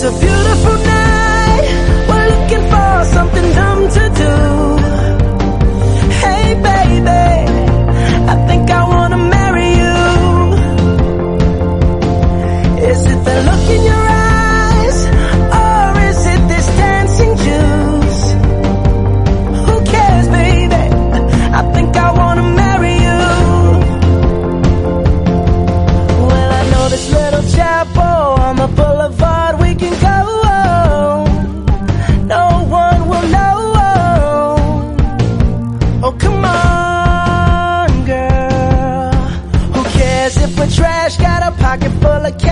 It's a beautiful night. We're looking for something dumb to do. Hey, baby, I think I wanna marry you. Is it the look in your eyes, or is it this dancing juice? Who cares, baby? I think I wanna marry you. Well, I know this little chapel. super trash, got a pocket full of cash.